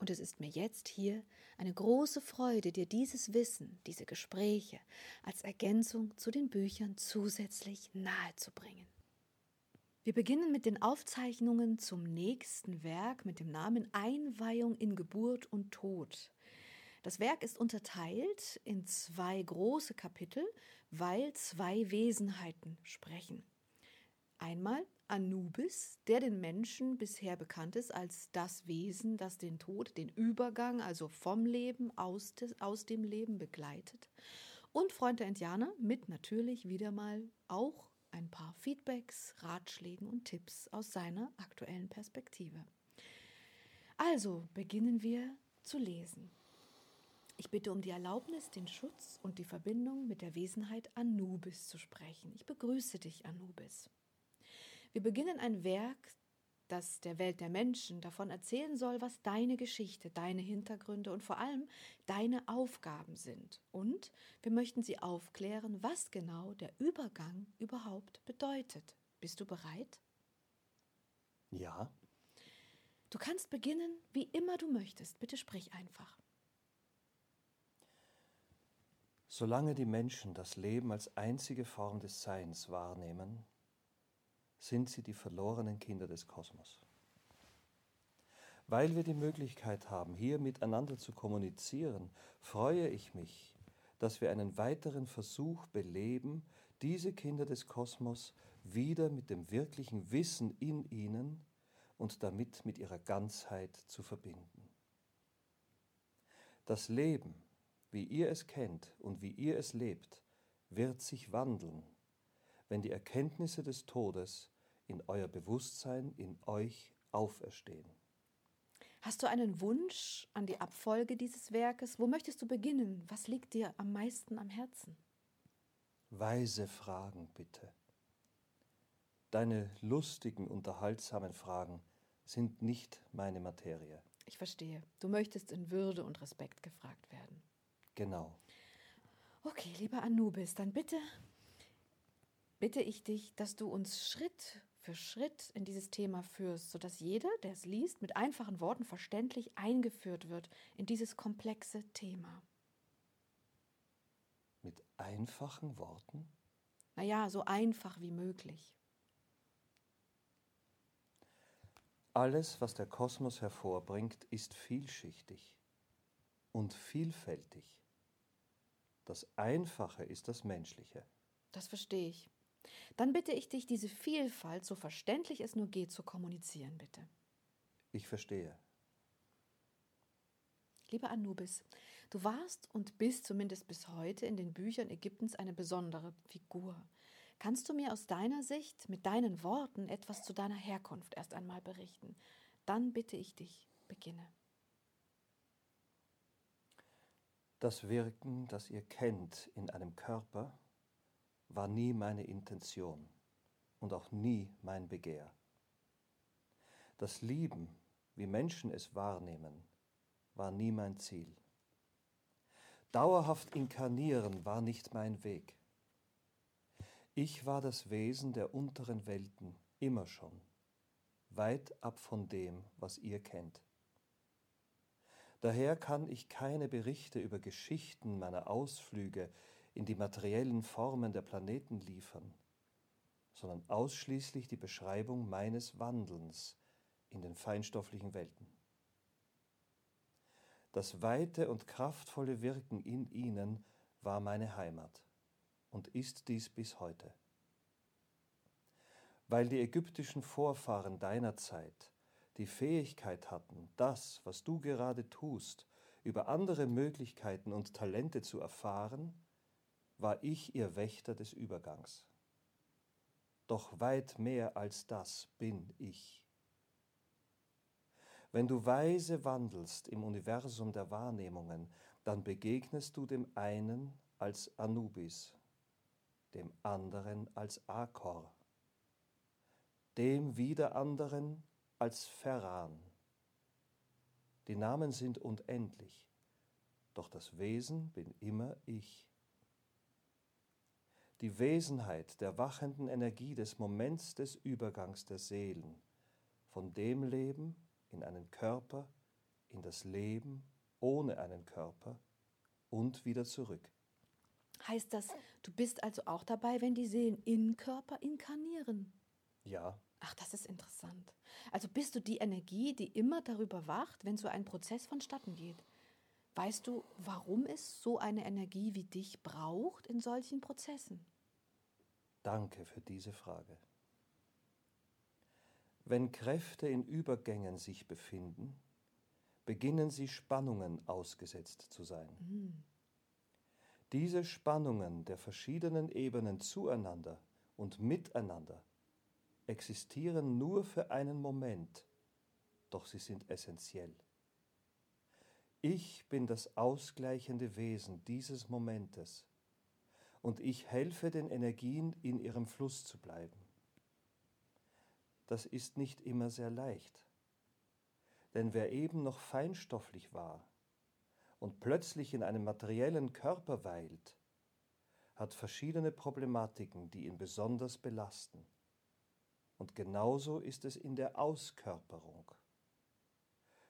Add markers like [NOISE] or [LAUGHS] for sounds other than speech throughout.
Und es ist mir jetzt hier eine große Freude, dir dieses Wissen, diese Gespräche als Ergänzung zu den Büchern zusätzlich nahezubringen. Wir beginnen mit den Aufzeichnungen zum nächsten Werk mit dem Namen Einweihung in Geburt und Tod. Das Werk ist unterteilt in zwei große Kapitel, weil zwei Wesenheiten sprechen. Einmal Anubis, der den Menschen bisher bekannt ist als das Wesen, das den Tod, den Übergang, also vom Leben aus, des, aus dem Leben begleitet. Und Freund der Indianer mit natürlich wieder mal auch ein paar Feedbacks, Ratschlägen und Tipps aus seiner aktuellen Perspektive. Also beginnen wir zu lesen. Ich bitte um die Erlaubnis, den Schutz und die Verbindung mit der Wesenheit Anubis zu sprechen. Ich begrüße dich, Anubis. Wir beginnen ein Werk, das der Welt der Menschen davon erzählen soll, was deine Geschichte, deine Hintergründe und vor allem deine Aufgaben sind. Und wir möchten sie aufklären, was genau der Übergang überhaupt bedeutet. Bist du bereit? Ja. Du kannst beginnen, wie immer du möchtest. Bitte sprich einfach. Solange die Menschen das Leben als einzige Form des Seins wahrnehmen, sind sie die verlorenen Kinder des Kosmos. Weil wir die Möglichkeit haben, hier miteinander zu kommunizieren, freue ich mich, dass wir einen weiteren Versuch beleben, diese Kinder des Kosmos wieder mit dem wirklichen Wissen in ihnen und damit mit ihrer Ganzheit zu verbinden. Das Leben, wie ihr es kennt und wie ihr es lebt, wird sich wandeln, wenn die Erkenntnisse des Todes in euer Bewusstsein, in euch auferstehen. Hast du einen Wunsch an die Abfolge dieses Werkes? Wo möchtest du beginnen? Was liegt dir am meisten am Herzen? Weise Fragen bitte. Deine lustigen, unterhaltsamen Fragen sind nicht meine Materie. Ich verstehe. Du möchtest in Würde und Respekt gefragt werden. Genau. Okay, lieber Anubis, dann bitte bitte ich dich, dass du uns Schritt für Schritt in dieses Thema führst, sodass jeder, der es liest, mit einfachen Worten verständlich eingeführt wird in dieses komplexe Thema. Mit einfachen Worten? Naja, so einfach wie möglich. Alles, was der Kosmos hervorbringt, ist vielschichtig und vielfältig. Das Einfache ist das Menschliche. Das verstehe ich. Dann bitte ich dich, diese Vielfalt, so verständlich es nur geht, zu kommunizieren, bitte. Ich verstehe. Lieber Anubis, du warst und bist zumindest bis heute in den Büchern Ägyptens eine besondere Figur. Kannst du mir aus deiner Sicht mit deinen Worten etwas zu deiner Herkunft erst einmal berichten? Dann bitte ich dich, beginne. Das Wirken, das ihr kennt in einem Körper, war nie meine Intention und auch nie mein Begehr. Das Lieben, wie Menschen es wahrnehmen, war nie mein Ziel. Dauerhaft inkarnieren war nicht mein Weg. Ich war das Wesen der unteren Welten immer schon, weit ab von dem, was ihr kennt. Daher kann ich keine Berichte über Geschichten meiner Ausflüge in die materiellen Formen der Planeten liefern, sondern ausschließlich die Beschreibung meines Wandelns in den feinstofflichen Welten. Das weite und kraftvolle Wirken in ihnen war meine Heimat und ist dies bis heute. Weil die ägyptischen Vorfahren deiner Zeit die Fähigkeit hatten, das, was du gerade tust, über andere Möglichkeiten und Talente zu erfahren, war ich ihr Wächter des Übergangs. Doch weit mehr als das bin ich. Wenn du weise wandelst im Universum der Wahrnehmungen, dann begegnest du dem einen als Anubis, dem anderen als Akor, dem wieder anderen als Ferran. Die Namen sind unendlich, doch das Wesen bin immer ich. Die Wesenheit der wachenden Energie des Moments des Übergangs der Seelen, von dem Leben in einen Körper, in das Leben ohne einen Körper und wieder zurück. Heißt das, du bist also auch dabei, wenn die Seelen in Körper inkarnieren? Ja. Ach, das ist interessant. Also bist du die Energie, die immer darüber wacht, wenn so ein Prozess vonstatten geht. Weißt du, warum es so eine Energie wie dich braucht in solchen Prozessen? Danke für diese Frage. Wenn Kräfte in Übergängen sich befinden, beginnen sie Spannungen ausgesetzt zu sein. Mhm. Diese Spannungen der verschiedenen Ebenen zueinander und miteinander existieren nur für einen Moment, doch sie sind essentiell. Ich bin das ausgleichende Wesen dieses Momentes und ich helfe den Energien in ihrem Fluss zu bleiben. Das ist nicht immer sehr leicht, denn wer eben noch feinstofflich war und plötzlich in einem materiellen Körper weilt, hat verschiedene Problematiken, die ihn besonders belasten. Und genauso ist es in der Auskörperung.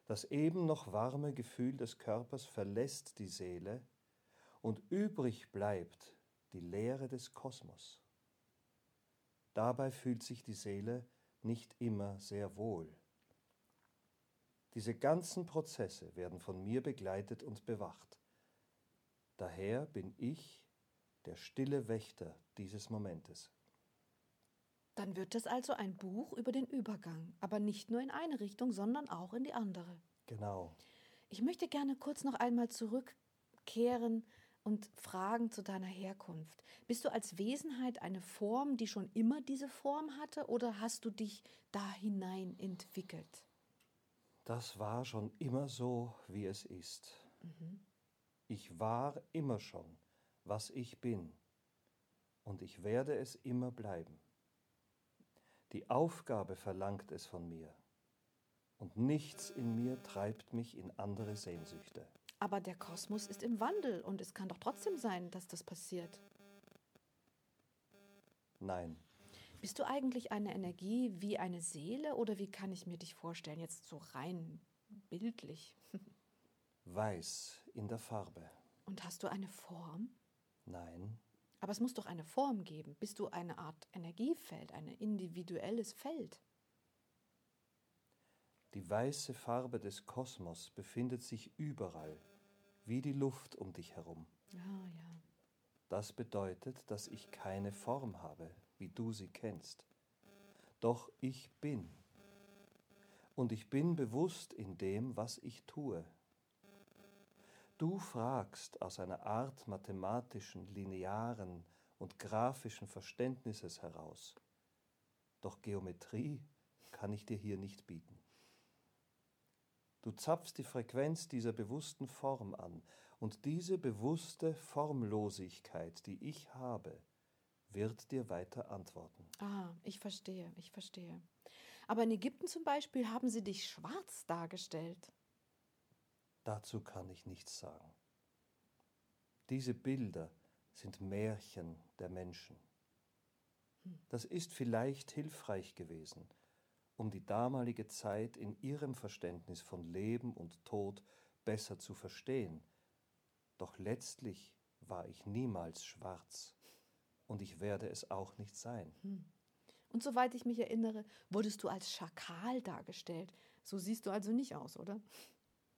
Das eben noch warme Gefühl des Körpers verlässt die Seele und übrig bleibt die Leere des Kosmos. Dabei fühlt sich die Seele nicht immer sehr wohl. Diese ganzen Prozesse werden von mir begleitet und bewacht. Daher bin ich der stille Wächter dieses Momentes. Dann wird es also ein Buch über den Übergang, aber nicht nur in eine Richtung, sondern auch in die andere. Genau. Ich möchte gerne kurz noch einmal zurückkehren und fragen zu deiner Herkunft. Bist du als Wesenheit eine Form, die schon immer diese Form hatte, oder hast du dich da hinein entwickelt? Das war schon immer so, wie es ist. Mhm. Ich war immer schon, was ich bin, und ich werde es immer bleiben. Die Aufgabe verlangt es von mir. Und nichts in mir treibt mich in andere Sehnsüchte. Aber der Kosmos ist im Wandel und es kann doch trotzdem sein, dass das passiert. Nein. Bist du eigentlich eine Energie wie eine Seele oder wie kann ich mir dich vorstellen, jetzt so rein bildlich? [LAUGHS] Weiß in der Farbe. Und hast du eine Form? Nein. Aber es muss doch eine Form geben. Bist du eine Art Energiefeld, ein individuelles Feld? Die weiße Farbe des Kosmos befindet sich überall, wie die Luft um dich herum. Ja, ja. Das bedeutet, dass ich keine Form habe, wie du sie kennst. Doch ich bin. Und ich bin bewusst in dem, was ich tue. Du fragst aus einer Art mathematischen, linearen und graphischen Verständnisses heraus. Doch Geometrie kann ich dir hier nicht bieten. Du zapfst die Frequenz dieser bewussten Form an, und diese bewusste Formlosigkeit, die ich habe, wird dir weiter antworten. Ah, ich verstehe, ich verstehe. Aber in Ägypten zum Beispiel haben sie dich schwarz dargestellt. Dazu kann ich nichts sagen. Diese Bilder sind Märchen der Menschen. Das ist vielleicht hilfreich gewesen, um die damalige Zeit in ihrem Verständnis von Leben und Tod besser zu verstehen. Doch letztlich war ich niemals schwarz und ich werde es auch nicht sein. Und soweit ich mich erinnere, wurdest du als Schakal dargestellt. So siehst du also nicht aus, oder?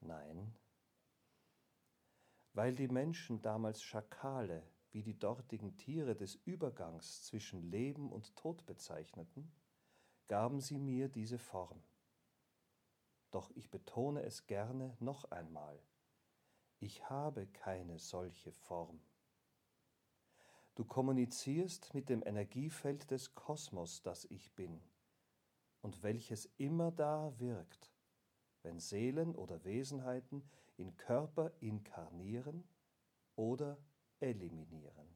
Nein. Weil die Menschen damals Schakale wie die dortigen Tiere des Übergangs zwischen Leben und Tod bezeichneten, gaben sie mir diese Form. Doch ich betone es gerne noch einmal. Ich habe keine solche Form. Du kommunizierst mit dem Energiefeld des Kosmos, das ich bin, und welches immer da wirkt, wenn Seelen oder Wesenheiten in Körper inkarnieren oder eliminieren.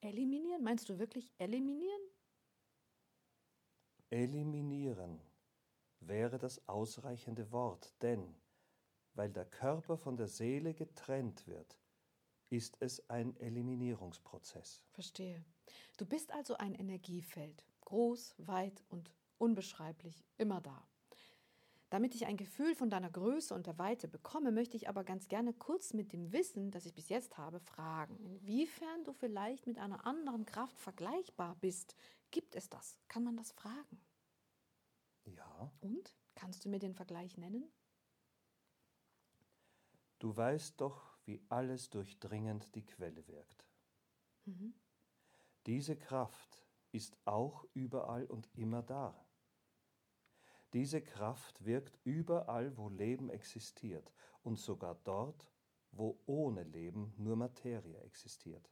Eliminieren? Meinst du wirklich eliminieren? Eliminieren wäre das ausreichende Wort, denn weil der Körper von der Seele getrennt wird, ist es ein Eliminierungsprozess. Verstehe. Du bist also ein Energiefeld, groß, weit und unbeschreiblich, immer da. Damit ich ein Gefühl von deiner Größe und der Weite bekomme, möchte ich aber ganz gerne kurz mit dem Wissen, das ich bis jetzt habe, fragen, inwiefern du vielleicht mit einer anderen Kraft vergleichbar bist. Gibt es das? Kann man das fragen? Ja. Und? Kannst du mir den Vergleich nennen? Du weißt doch, wie alles durchdringend die Quelle wirkt. Mhm. Diese Kraft ist auch überall und immer da. Diese Kraft wirkt überall, wo Leben existiert und sogar dort, wo ohne Leben nur Materie existiert.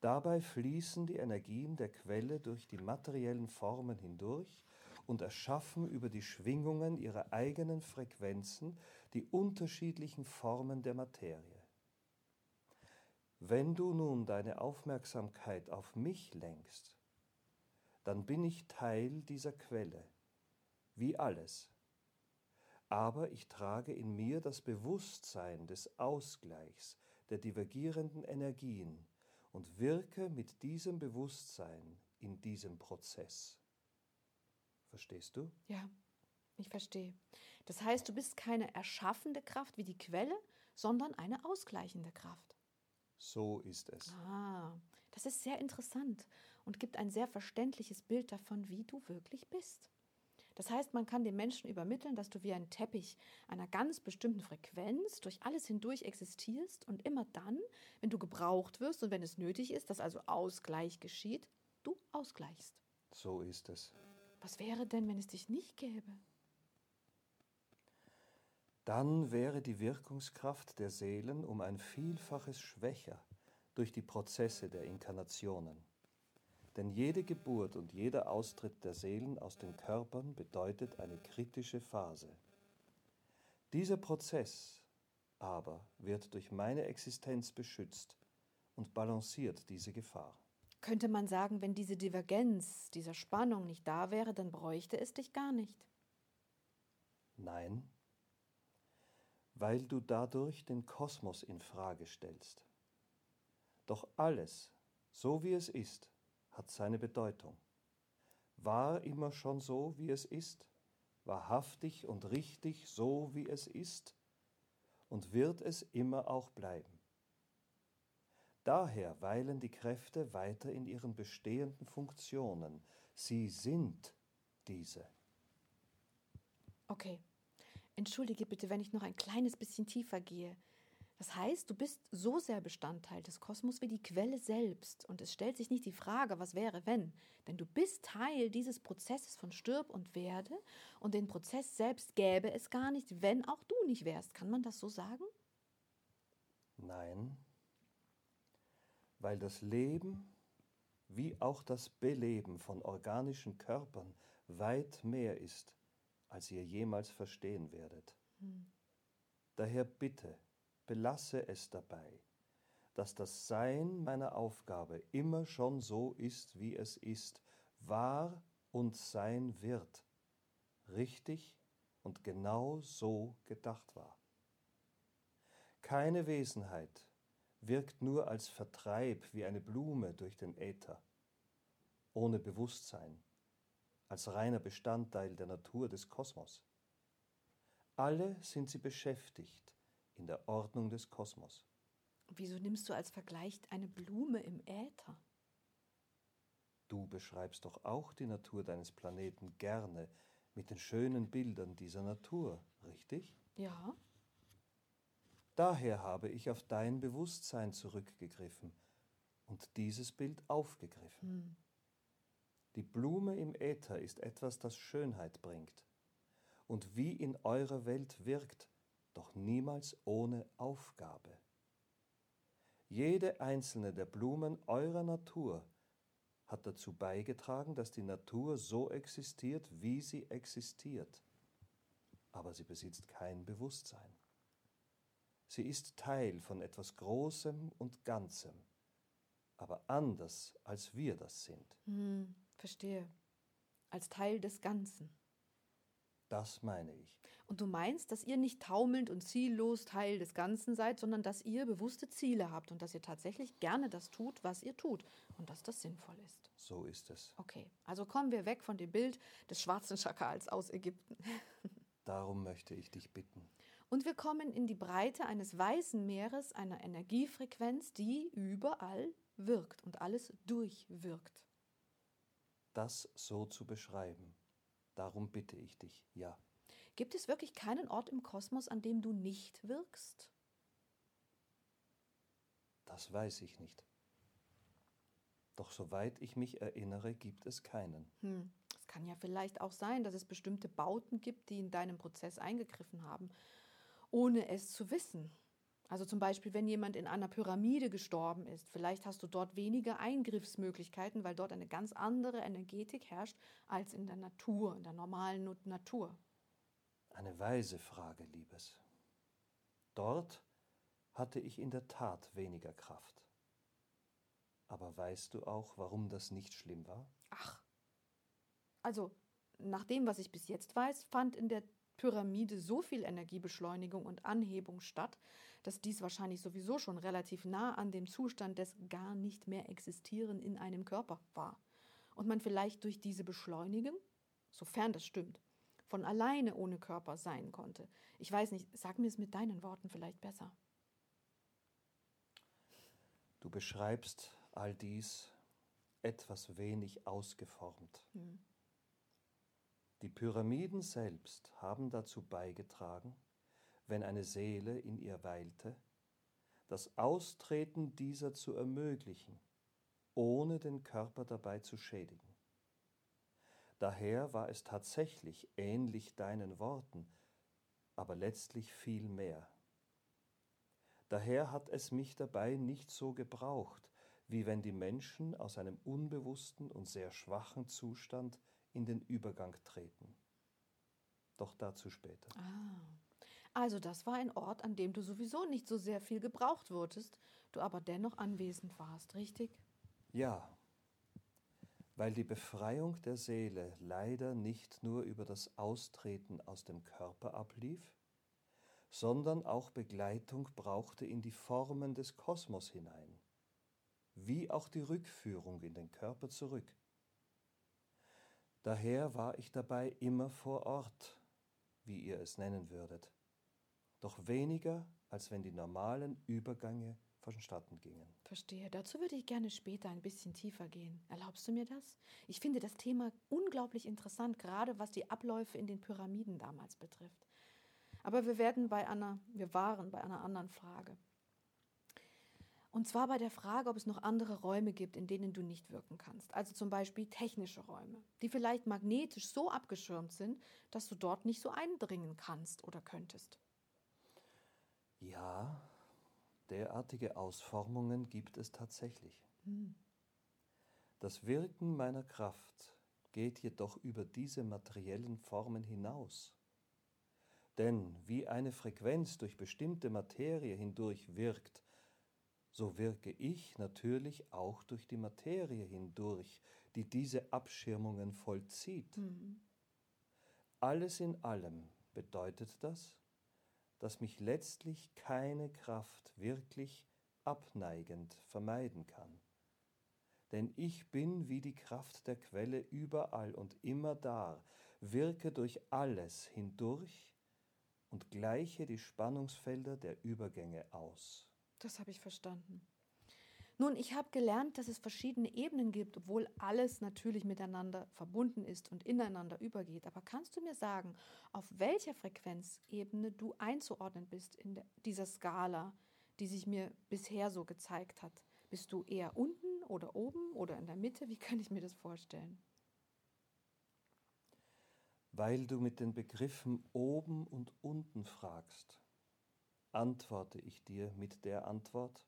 Dabei fließen die Energien der Quelle durch die materiellen Formen hindurch und erschaffen über die Schwingungen ihrer eigenen Frequenzen die unterschiedlichen Formen der Materie. Wenn du nun deine Aufmerksamkeit auf mich lenkst, dann bin ich Teil dieser Quelle, wie alles. Aber ich trage in mir das Bewusstsein des Ausgleichs der divergierenden Energien und wirke mit diesem Bewusstsein in diesem Prozess. Verstehst du? Ja, ich verstehe. Das heißt, du bist keine erschaffende Kraft wie die Quelle, sondern eine ausgleichende Kraft. So ist es. Ah, das ist sehr interessant und gibt ein sehr verständliches Bild davon, wie du wirklich bist. Das heißt, man kann den Menschen übermitteln, dass du wie ein Teppich einer ganz bestimmten Frequenz durch alles hindurch existierst und immer dann, wenn du gebraucht wirst und wenn es nötig ist, dass also Ausgleich geschieht, du ausgleichst. So ist es. Was wäre denn, wenn es dich nicht gäbe? Dann wäre die Wirkungskraft der Seelen um ein Vielfaches schwächer durch die Prozesse der Inkarnationen. Denn jede Geburt und jeder Austritt der Seelen aus den Körpern bedeutet eine kritische Phase. Dieser Prozess aber wird durch meine Existenz beschützt und balanciert diese Gefahr. Könnte man sagen, wenn diese Divergenz, diese Spannung nicht da wäre, dann bräuchte es dich gar nicht? Nein, weil du dadurch den Kosmos in Frage stellst. Doch alles, so wie es ist, hat seine Bedeutung. War immer schon so, wie es ist, wahrhaftig und richtig so, wie es ist, und wird es immer auch bleiben. Daher weilen die Kräfte weiter in ihren bestehenden Funktionen. Sie sind diese. Okay. Entschuldige bitte, wenn ich noch ein kleines bisschen tiefer gehe. Das heißt, du bist so sehr Bestandteil des Kosmos wie die Quelle selbst. Und es stellt sich nicht die Frage, was wäre, wenn. Denn du bist Teil dieses Prozesses von Stirb und Werde. Und den Prozess selbst gäbe es gar nicht, wenn auch du nicht wärst. Kann man das so sagen? Nein, weil das Leben wie auch das Beleben von organischen Körpern weit mehr ist, als ihr jemals verstehen werdet. Hm. Daher bitte, belasse es dabei, dass das Sein meiner Aufgabe immer schon so ist, wie es ist, war und sein wird, richtig und genau so gedacht war. Keine Wesenheit wirkt nur als Vertreib wie eine Blume durch den Äther, ohne Bewusstsein, als reiner Bestandteil der Natur des Kosmos. Alle sind sie beschäftigt in der Ordnung des Kosmos. Wieso nimmst du als Vergleich eine Blume im Äther? Du beschreibst doch auch die Natur deines Planeten gerne mit den schönen Bildern dieser Natur, richtig? Ja. Daher habe ich auf dein Bewusstsein zurückgegriffen und dieses Bild aufgegriffen. Hm. Die Blume im Äther ist etwas, das Schönheit bringt und wie in eurer Welt wirkt, doch niemals ohne Aufgabe. Jede einzelne der Blumen eurer Natur hat dazu beigetragen, dass die Natur so existiert, wie sie existiert. Aber sie besitzt kein Bewusstsein. Sie ist Teil von etwas Großem und Ganzem, aber anders als wir das sind. Hm, verstehe. als Teil des Ganzen. Das meine ich. Und du meinst, dass ihr nicht taumelnd und ziellos Teil des Ganzen seid, sondern dass ihr bewusste Ziele habt und dass ihr tatsächlich gerne das tut, was ihr tut und dass das sinnvoll ist. So ist es. Okay, also kommen wir weg von dem Bild des schwarzen Schakals aus Ägypten. [LAUGHS] Darum möchte ich dich bitten. Und wir kommen in die Breite eines weißen Meeres, einer Energiefrequenz, die überall wirkt und alles durchwirkt. Das so zu beschreiben. Darum bitte ich dich, ja. Gibt es wirklich keinen Ort im Kosmos, an dem du nicht wirkst? Das weiß ich nicht. Doch soweit ich mich erinnere, gibt es keinen. Hm. Es kann ja vielleicht auch sein, dass es bestimmte Bauten gibt, die in deinem Prozess eingegriffen haben, ohne es zu wissen. Also zum Beispiel, wenn jemand in einer Pyramide gestorben ist, vielleicht hast du dort weniger Eingriffsmöglichkeiten, weil dort eine ganz andere Energetik herrscht als in der Natur, in der normalen Natur. Eine weise Frage, Liebes. Dort hatte ich in der Tat weniger Kraft. Aber weißt du auch, warum das nicht schlimm war? Ach. Also, nach dem, was ich bis jetzt weiß, fand in der Pyramide so viel Energiebeschleunigung und Anhebung statt, dass dies wahrscheinlich sowieso schon relativ nah an dem Zustand des gar nicht mehr existieren in einem Körper war. Und man vielleicht durch diese Beschleunigung, sofern das stimmt, von alleine ohne Körper sein konnte. Ich weiß nicht, sag mir es mit deinen Worten vielleicht besser. Du beschreibst all dies etwas wenig ausgeformt. Hm. Die Pyramiden selbst haben dazu beigetragen, wenn eine Seele in ihr weilte, das Austreten dieser zu ermöglichen, ohne den Körper dabei zu schädigen. Daher war es tatsächlich ähnlich deinen Worten, aber letztlich viel mehr. Daher hat es mich dabei nicht so gebraucht, wie wenn die Menschen aus einem unbewussten und sehr schwachen Zustand in den Übergang treten. Doch dazu später. Ah. Also das war ein Ort, an dem du sowieso nicht so sehr viel gebraucht wurdest, du aber dennoch anwesend warst, richtig? Ja, weil die Befreiung der Seele leider nicht nur über das Austreten aus dem Körper ablief, sondern auch Begleitung brauchte in die Formen des Kosmos hinein, wie auch die Rückführung in den Körper zurück. Daher war ich dabei immer vor Ort, wie ihr es nennen würdet, doch weniger, als wenn die normalen Übergänge vonstatten gingen. Verstehe. Dazu würde ich gerne später ein bisschen tiefer gehen. Erlaubst du mir das? Ich finde das Thema unglaublich interessant, gerade was die Abläufe in den Pyramiden damals betrifft. Aber wir werden bei einer, wir waren bei einer anderen Frage. Und zwar bei der Frage, ob es noch andere Räume gibt, in denen du nicht wirken kannst. Also zum Beispiel technische Räume, die vielleicht magnetisch so abgeschirmt sind, dass du dort nicht so eindringen kannst oder könntest. Ja, derartige Ausformungen gibt es tatsächlich. Hm. Das Wirken meiner Kraft geht jedoch über diese materiellen Formen hinaus. Denn wie eine Frequenz durch bestimmte Materie hindurch wirkt, so wirke ich natürlich auch durch die Materie hindurch, die diese Abschirmungen vollzieht. Mhm. Alles in allem bedeutet das, dass mich letztlich keine Kraft wirklich abneigend vermeiden kann. Denn ich bin wie die Kraft der Quelle überall und immer da, wirke durch alles hindurch und gleiche die Spannungsfelder der Übergänge aus. Das habe ich verstanden. Nun, ich habe gelernt, dass es verschiedene Ebenen gibt, obwohl alles natürlich miteinander verbunden ist und ineinander übergeht. Aber kannst du mir sagen, auf welcher Frequenzebene du einzuordnen bist in dieser Skala, die sich mir bisher so gezeigt hat? Bist du eher unten oder oben oder in der Mitte? Wie kann ich mir das vorstellen? Weil du mit den Begriffen oben und unten fragst, antworte ich dir mit der Antwort,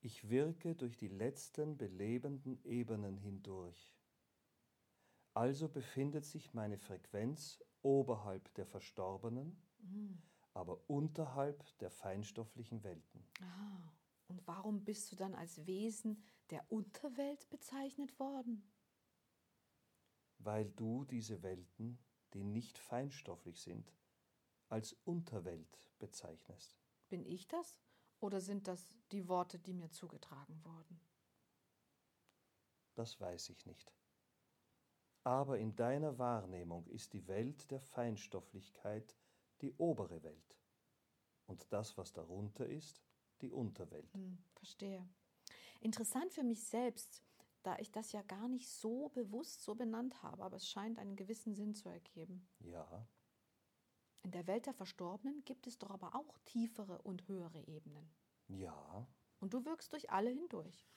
ich wirke durch die letzten belebenden Ebenen hindurch. Also befindet sich meine Frequenz oberhalb der Verstorbenen, mhm. aber unterhalb der feinstofflichen Welten. Ah, und warum bist du dann als Wesen der Unterwelt bezeichnet worden? weil du diese Welten, die nicht feinstofflich sind, als Unterwelt bezeichnest. Bin ich das oder sind das die Worte, die mir zugetragen wurden? Das weiß ich nicht. Aber in deiner Wahrnehmung ist die Welt der Feinstofflichkeit die obere Welt und das, was darunter ist, die Unterwelt. Hm, verstehe. Interessant für mich selbst, da ich das ja gar nicht so bewusst so benannt habe, aber es scheint einen gewissen Sinn zu ergeben. Ja. In der Welt der Verstorbenen gibt es doch aber auch tiefere und höhere Ebenen. Ja. Und du wirkst durch alle hindurch.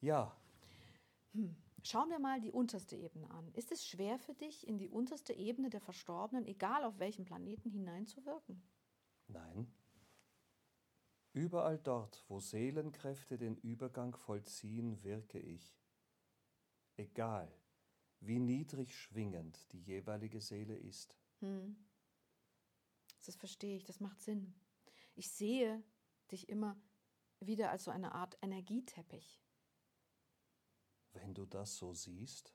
Ja. Hm. Schauen wir mal die unterste Ebene an. Ist es schwer für dich, in die unterste Ebene der Verstorbenen, egal auf welchem Planeten, hineinzuwirken? Nein. Überall dort, wo Seelenkräfte den Übergang vollziehen, wirke ich. Egal, wie niedrig schwingend die jeweilige Seele ist. Hm. Das verstehe ich, das macht Sinn. Ich sehe dich immer wieder als so eine Art Energieteppich. Wenn du das so siehst,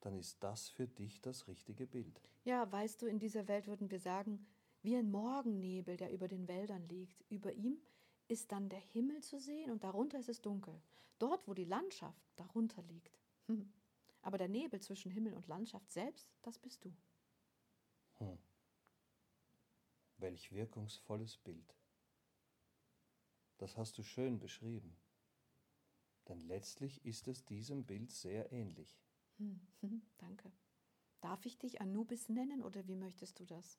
dann ist das für dich das richtige Bild. Ja, weißt du, in dieser Welt würden wir sagen, wie ein Morgennebel, der über den Wäldern liegt. Über ihm ist dann der Himmel zu sehen und darunter ist es dunkel. Dort, wo die Landschaft darunter liegt. Hm. [LAUGHS] Aber der Nebel zwischen Himmel und Landschaft selbst, das bist du. Hm. Welch wirkungsvolles Bild. Das hast du schön beschrieben. Denn letztlich ist es diesem Bild sehr ähnlich. Hm. [LAUGHS] Danke. Darf ich dich Anubis nennen oder wie möchtest du das?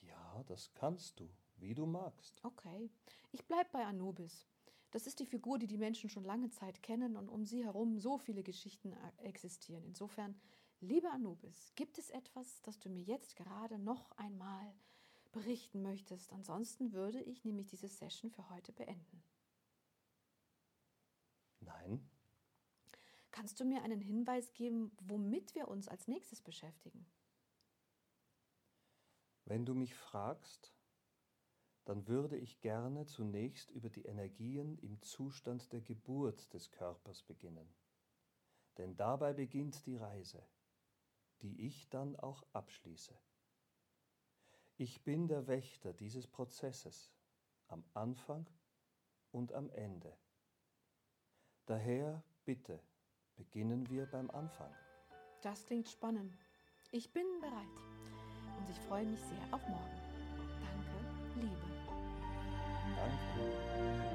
Ja, das kannst du, wie du magst. Okay, ich bleibe bei Anubis. Das ist die Figur, die die Menschen schon lange Zeit kennen und um sie herum so viele Geschichten äh, existieren. Insofern, lieber Anubis, gibt es etwas, das du mir jetzt gerade noch einmal berichten möchtest? Ansonsten würde ich nämlich diese Session für heute beenden. Nein. Kannst du mir einen Hinweis geben, womit wir uns als nächstes beschäftigen? Wenn du mich fragst, dann würde ich gerne zunächst über die Energien im Zustand der Geburt des Körpers beginnen. Denn dabei beginnt die Reise, die ich dann auch abschließe. Ich bin der Wächter dieses Prozesses am Anfang und am Ende. Daher bitte, beginnen wir beim Anfang. Das klingt spannend. Ich bin bereit und ich freue mich sehr auf morgen. Danke, Liebe. Danke.